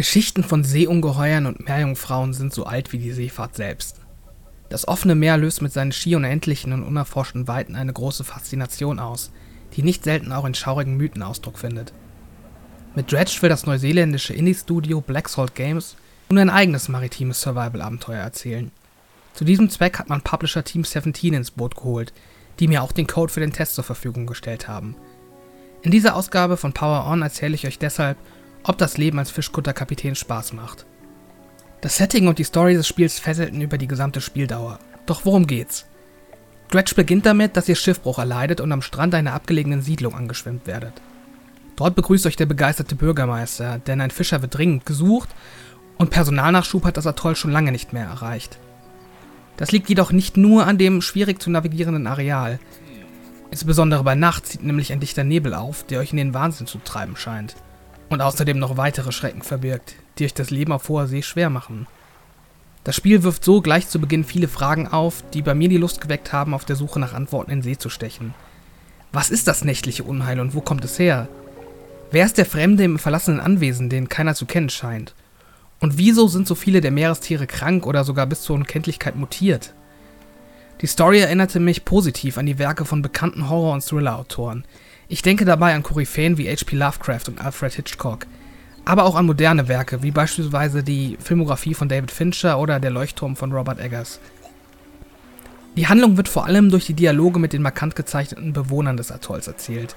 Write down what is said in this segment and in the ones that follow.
Geschichten von Seeungeheuern und Meerjungfrauen sind so alt wie die Seefahrt selbst. Das offene Meer löst mit seinen schier unendlichen und unerforschten Weiten eine große Faszination aus, die nicht selten auch in schaurigen Mythen Ausdruck findet. Mit Dredge will das neuseeländische Indie-Studio Black Salt Games nun ein eigenes maritimes Survival-Abenteuer erzählen. Zu diesem Zweck hat man Publisher Team 17 ins Boot geholt, die mir auch den Code für den Test zur Verfügung gestellt haben. In dieser Ausgabe von Power On erzähle ich euch deshalb, ob das Leben als Fischkutterkapitän Spaß macht. Das Setting und die Story des Spiels fesselten über die gesamte Spieldauer. Doch worum geht's? Dredge beginnt damit, dass ihr Schiffbruch erleidet und am Strand einer abgelegenen Siedlung angeschwemmt werdet. Dort begrüßt euch der begeisterte Bürgermeister, denn ein Fischer wird dringend gesucht und Personalnachschub hat das Atoll schon lange nicht mehr erreicht. Das liegt jedoch nicht nur an dem schwierig zu navigierenden Areal. Insbesondere bei Nacht zieht nämlich ein dichter Nebel auf, der euch in den Wahnsinn zu treiben scheint. Und außerdem noch weitere Schrecken verbirgt, die euch das Leben auf hoher See schwer machen. Das Spiel wirft so gleich zu Beginn viele Fragen auf, die bei mir die Lust geweckt haben, auf der Suche nach Antworten in See zu stechen. Was ist das nächtliche Unheil und wo kommt es her? Wer ist der Fremde im verlassenen Anwesen, den keiner zu kennen scheint? Und wieso sind so viele der Meerestiere krank oder sogar bis zur Unkenntlichkeit mutiert? Die Story erinnerte mich positiv an die Werke von bekannten Horror- und Thriller-Autoren. Ich denke dabei an Koryphäen wie H.P. Lovecraft und Alfred Hitchcock, aber auch an moderne Werke, wie beispielsweise die Filmografie von David Fincher oder Der Leuchtturm von Robert Eggers. Die Handlung wird vor allem durch die Dialoge mit den markant gezeichneten Bewohnern des Atolls erzählt.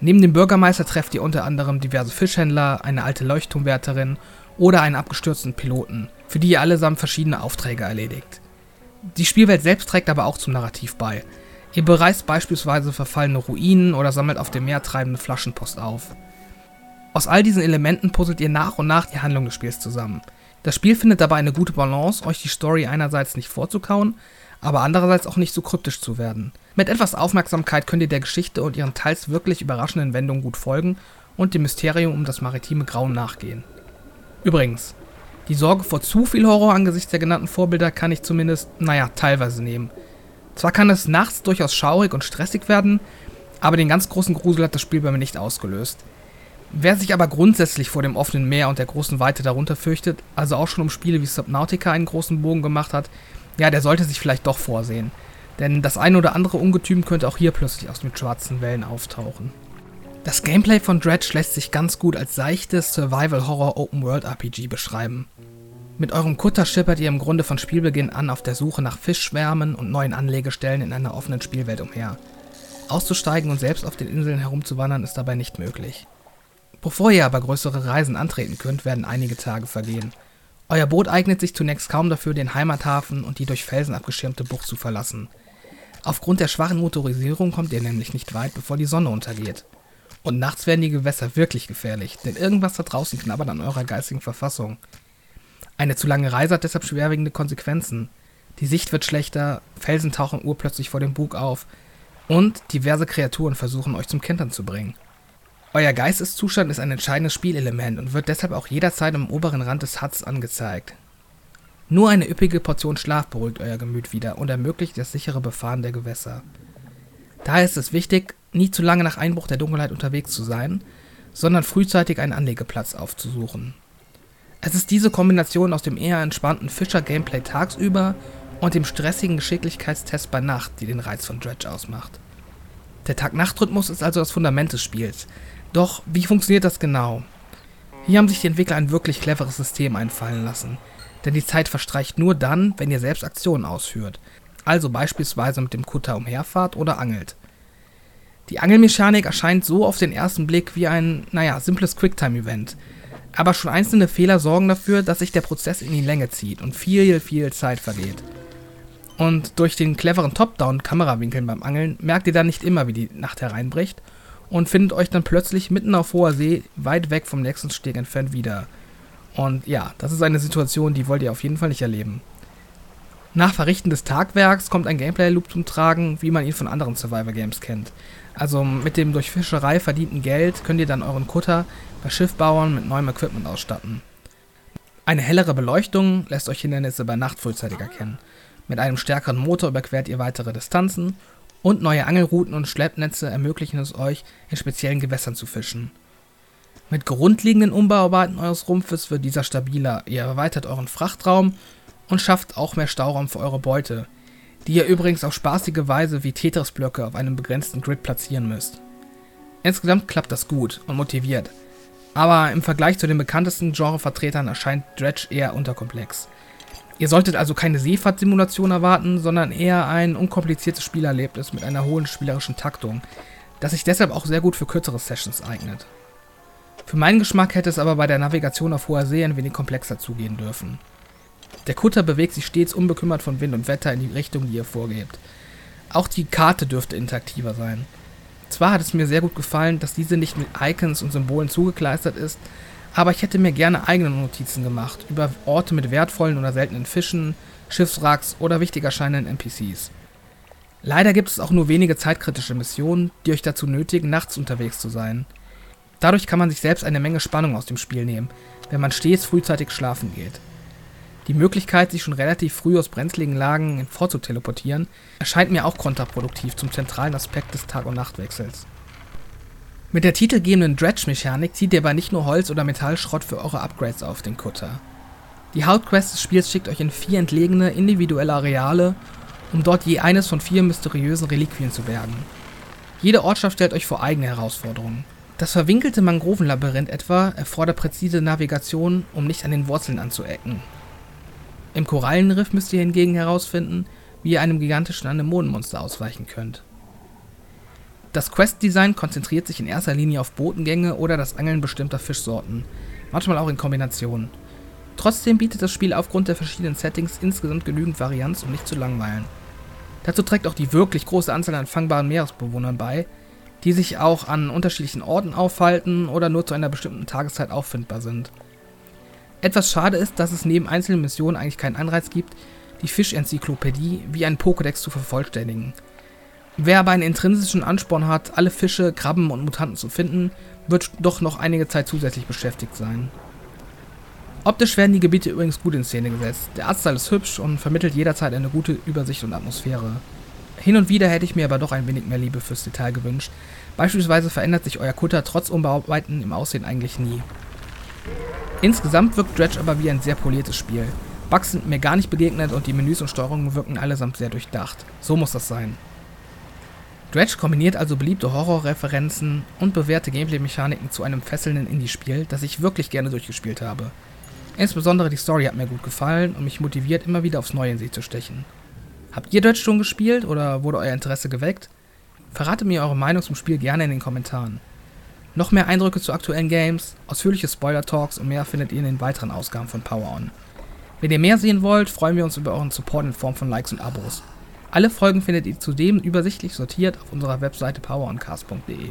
Neben dem Bürgermeister trefft ihr unter anderem diverse Fischhändler, eine alte Leuchtturmwärterin oder einen abgestürzten Piloten, für die ihr allesamt verschiedene Aufträge erledigt. Die Spielwelt selbst trägt aber auch zum Narrativ bei. Ihr bereist beispielsweise verfallene Ruinen oder sammelt auf dem Meer treibende Flaschenpost auf. Aus all diesen Elementen puzzelt ihr nach und nach die Handlung des Spiels zusammen. Das Spiel findet dabei eine gute Balance, euch die Story einerseits nicht vorzukauen, aber andererseits auch nicht so kryptisch zu werden. Mit etwas Aufmerksamkeit könnt ihr der Geschichte und ihren teils wirklich überraschenden Wendungen gut folgen und dem Mysterium um das maritime Grauen nachgehen. Übrigens, die Sorge vor zu viel Horror angesichts der genannten Vorbilder kann ich zumindest, naja, teilweise nehmen. Zwar kann es nachts durchaus schaurig und stressig werden, aber den ganz großen Grusel hat das Spiel bei mir nicht ausgelöst. Wer sich aber grundsätzlich vor dem offenen Meer und der großen Weite darunter fürchtet, also auch schon um Spiele wie Subnautica einen großen Bogen gemacht hat, ja, der sollte sich vielleicht doch vorsehen. Denn das ein oder andere Ungetüm könnte auch hier plötzlich aus den schwarzen Wellen auftauchen. Das Gameplay von Dredge lässt sich ganz gut als seichtes Survival-Horror-Open-World-RPG beschreiben. Mit eurem Kutter schippert ihr im Grunde von Spielbeginn an auf der Suche nach Fischschwärmen und neuen Anlegestellen in einer offenen Spielwelt umher. Auszusteigen und selbst auf den Inseln herumzuwandern ist dabei nicht möglich. Bevor ihr aber größere Reisen antreten könnt, werden einige Tage vergehen. Euer Boot eignet sich zunächst kaum dafür, den Heimathafen und die durch Felsen abgeschirmte Bucht zu verlassen. Aufgrund der schwachen Motorisierung kommt ihr nämlich nicht weit, bevor die Sonne untergeht. Und nachts werden die Gewässer wirklich gefährlich, denn irgendwas da draußen knabbert an eurer geistigen Verfassung. Eine zu lange Reise hat deshalb schwerwiegende Konsequenzen. Die Sicht wird schlechter, Felsen tauchen urplötzlich vor dem Bug auf und diverse Kreaturen versuchen euch zum Kentern zu bringen. Euer Geisteszustand ist ein entscheidendes Spielelement und wird deshalb auch jederzeit am oberen Rand des HUDs angezeigt. Nur eine üppige Portion Schlaf beruhigt euer Gemüt wieder und ermöglicht das sichere Befahren der Gewässer. Daher ist es wichtig, nie zu lange nach Einbruch der Dunkelheit unterwegs zu sein, sondern frühzeitig einen Anlegeplatz aufzusuchen. Es ist diese Kombination aus dem eher entspannten Fischer-Gameplay tagsüber und dem stressigen Geschicklichkeitstest bei Nacht, die den Reiz von Dredge ausmacht. Der Tag-Nacht-Rhythmus ist also das Fundament des Spiels. Doch wie funktioniert das genau? Hier haben sich die Entwickler ein wirklich cleveres System einfallen lassen, denn die Zeit verstreicht nur dann, wenn ihr selbst Aktionen ausführt, also beispielsweise mit dem Kutter umherfahrt oder angelt. Die Angelmechanik erscheint so auf den ersten Blick wie ein, naja, simples Quicktime-Event. Aber schon einzelne Fehler sorgen dafür, dass sich der Prozess in die Länge zieht und viel, viel Zeit vergeht. Und durch den cleveren Top-Down-Kamerawinkeln beim Angeln merkt ihr dann nicht immer, wie die Nacht hereinbricht und findet euch dann plötzlich mitten auf hoher See, weit weg vom nächsten Steg entfernt wieder. Und ja, das ist eine Situation, die wollt ihr auf jeden Fall nicht erleben. Nach Verrichten des Tagwerks kommt ein Gameplay-Loop zum Tragen, wie man ihn von anderen Survivor-Games kennt. Also mit dem durch Fischerei verdienten Geld könnt ihr dann euren Kutter bei Schiffbauern mit neuem Equipment ausstatten. Eine hellere Beleuchtung lässt euch Hindernisse bei Nacht frühzeitig erkennen. Mit einem stärkeren Motor überquert ihr weitere Distanzen und neue Angelrouten und Schleppnetze ermöglichen es euch, in speziellen Gewässern zu fischen. Mit grundlegenden Umbauarbeiten eures Rumpfes wird dieser stabiler. Ihr erweitert euren Frachtraum und schafft auch mehr Stauraum für eure Beute, die ihr übrigens auf spaßige Weise wie Tetris-Blöcke auf einem begrenzten Grid platzieren müsst. Insgesamt klappt das gut und motiviert, aber im Vergleich zu den bekanntesten Genrevertretern erscheint Dredge eher unterkomplex. Ihr solltet also keine Seefahrtsimulation erwarten, sondern eher ein unkompliziertes Spielerlebnis mit einer hohen spielerischen Taktung, das sich deshalb auch sehr gut für kürzere Sessions eignet. Für meinen Geschmack hätte es aber bei der Navigation auf hoher See ein wenig komplexer zugehen dürfen. Der Kutter bewegt sich stets unbekümmert von Wind und Wetter in die Richtung, die ihr vorgebt. Auch die Karte dürfte interaktiver sein. Zwar hat es mir sehr gut gefallen, dass diese nicht mit Icons und Symbolen zugekleistert ist, aber ich hätte mir gerne eigene Notizen gemacht über Orte mit wertvollen oder seltenen Fischen, Schiffswracks oder wichtig erscheinenden NPCs. Leider gibt es auch nur wenige zeitkritische Missionen, die euch dazu nötigen, nachts unterwegs zu sein. Dadurch kann man sich selbst eine Menge Spannung aus dem Spiel nehmen, wenn man stets frühzeitig schlafen geht. Die Möglichkeit, sich schon relativ früh aus brenzligen Lagen vorzuteleportieren, erscheint mir auch kontraproduktiv zum zentralen Aspekt des Tag- und Nachtwechsels. Mit der titelgebenden Dredge-Mechanik zieht ihr aber nicht nur Holz oder Metallschrott für eure Upgrades auf den Kutter. Die Hauptquest des Spiels schickt euch in vier entlegene, individuelle Areale, um dort je eines von vier mysteriösen Reliquien zu bergen. Jede Ortschaft stellt euch vor eigene Herausforderungen. Das verwinkelte Mangrovenlabyrinth etwa erfordert präzise Navigation, um nicht an den Wurzeln anzuecken. Im Korallenriff müsst ihr hingegen herausfinden, wie ihr einem gigantischen Anemonenmonster ausweichen könnt. Das Quest-Design konzentriert sich in erster Linie auf Botengänge oder das Angeln bestimmter Fischsorten, manchmal auch in Kombination. Trotzdem bietet das Spiel aufgrund der verschiedenen Settings insgesamt genügend Varianz, um nicht zu langweilen. Dazu trägt auch die wirklich große Anzahl an fangbaren Meeresbewohnern bei, die sich auch an unterschiedlichen Orten aufhalten oder nur zu einer bestimmten Tageszeit auffindbar sind. Etwas schade ist, dass es neben einzelnen Missionen eigentlich keinen Anreiz gibt, die Fischenzyklopädie wie ein Pokédex zu vervollständigen. Wer aber einen intrinsischen Ansporn hat, alle Fische, Krabben und Mutanten zu finden, wird doch noch einige Zeit zusätzlich beschäftigt sein. Optisch werden die Gebiete übrigens gut in Szene gesetzt. Der Artstyle ist hübsch und vermittelt jederzeit eine gute Übersicht und Atmosphäre. Hin und wieder hätte ich mir aber doch ein wenig mehr Liebe fürs Detail gewünscht. Beispielsweise verändert sich euer Kutter trotz Umbauarbeiten im Aussehen eigentlich nie. Insgesamt wirkt Dredge aber wie ein sehr poliertes Spiel. Bugs sind mir gar nicht begegnet und die Menüs und Steuerungen wirken allesamt sehr durchdacht. So muss das sein. Dredge kombiniert also beliebte Horrorreferenzen und bewährte Gameplay-Mechaniken zu einem fesselnden Indie-Spiel, das ich wirklich gerne durchgespielt habe. Insbesondere die Story hat mir gut gefallen und mich motiviert, immer wieder aufs Neue in sie zu stechen. Habt ihr Dredge schon gespielt oder wurde euer Interesse geweckt? Verratet mir eure Meinung zum Spiel gerne in den Kommentaren. Noch mehr Eindrücke zu aktuellen Games, ausführliche Spoiler-Talks und mehr findet ihr in den weiteren Ausgaben von Power On. Wenn ihr mehr sehen wollt, freuen wir uns über euren Support in Form von Likes und Abos. Alle Folgen findet ihr zudem übersichtlich sortiert auf unserer Webseite poweroncast.de.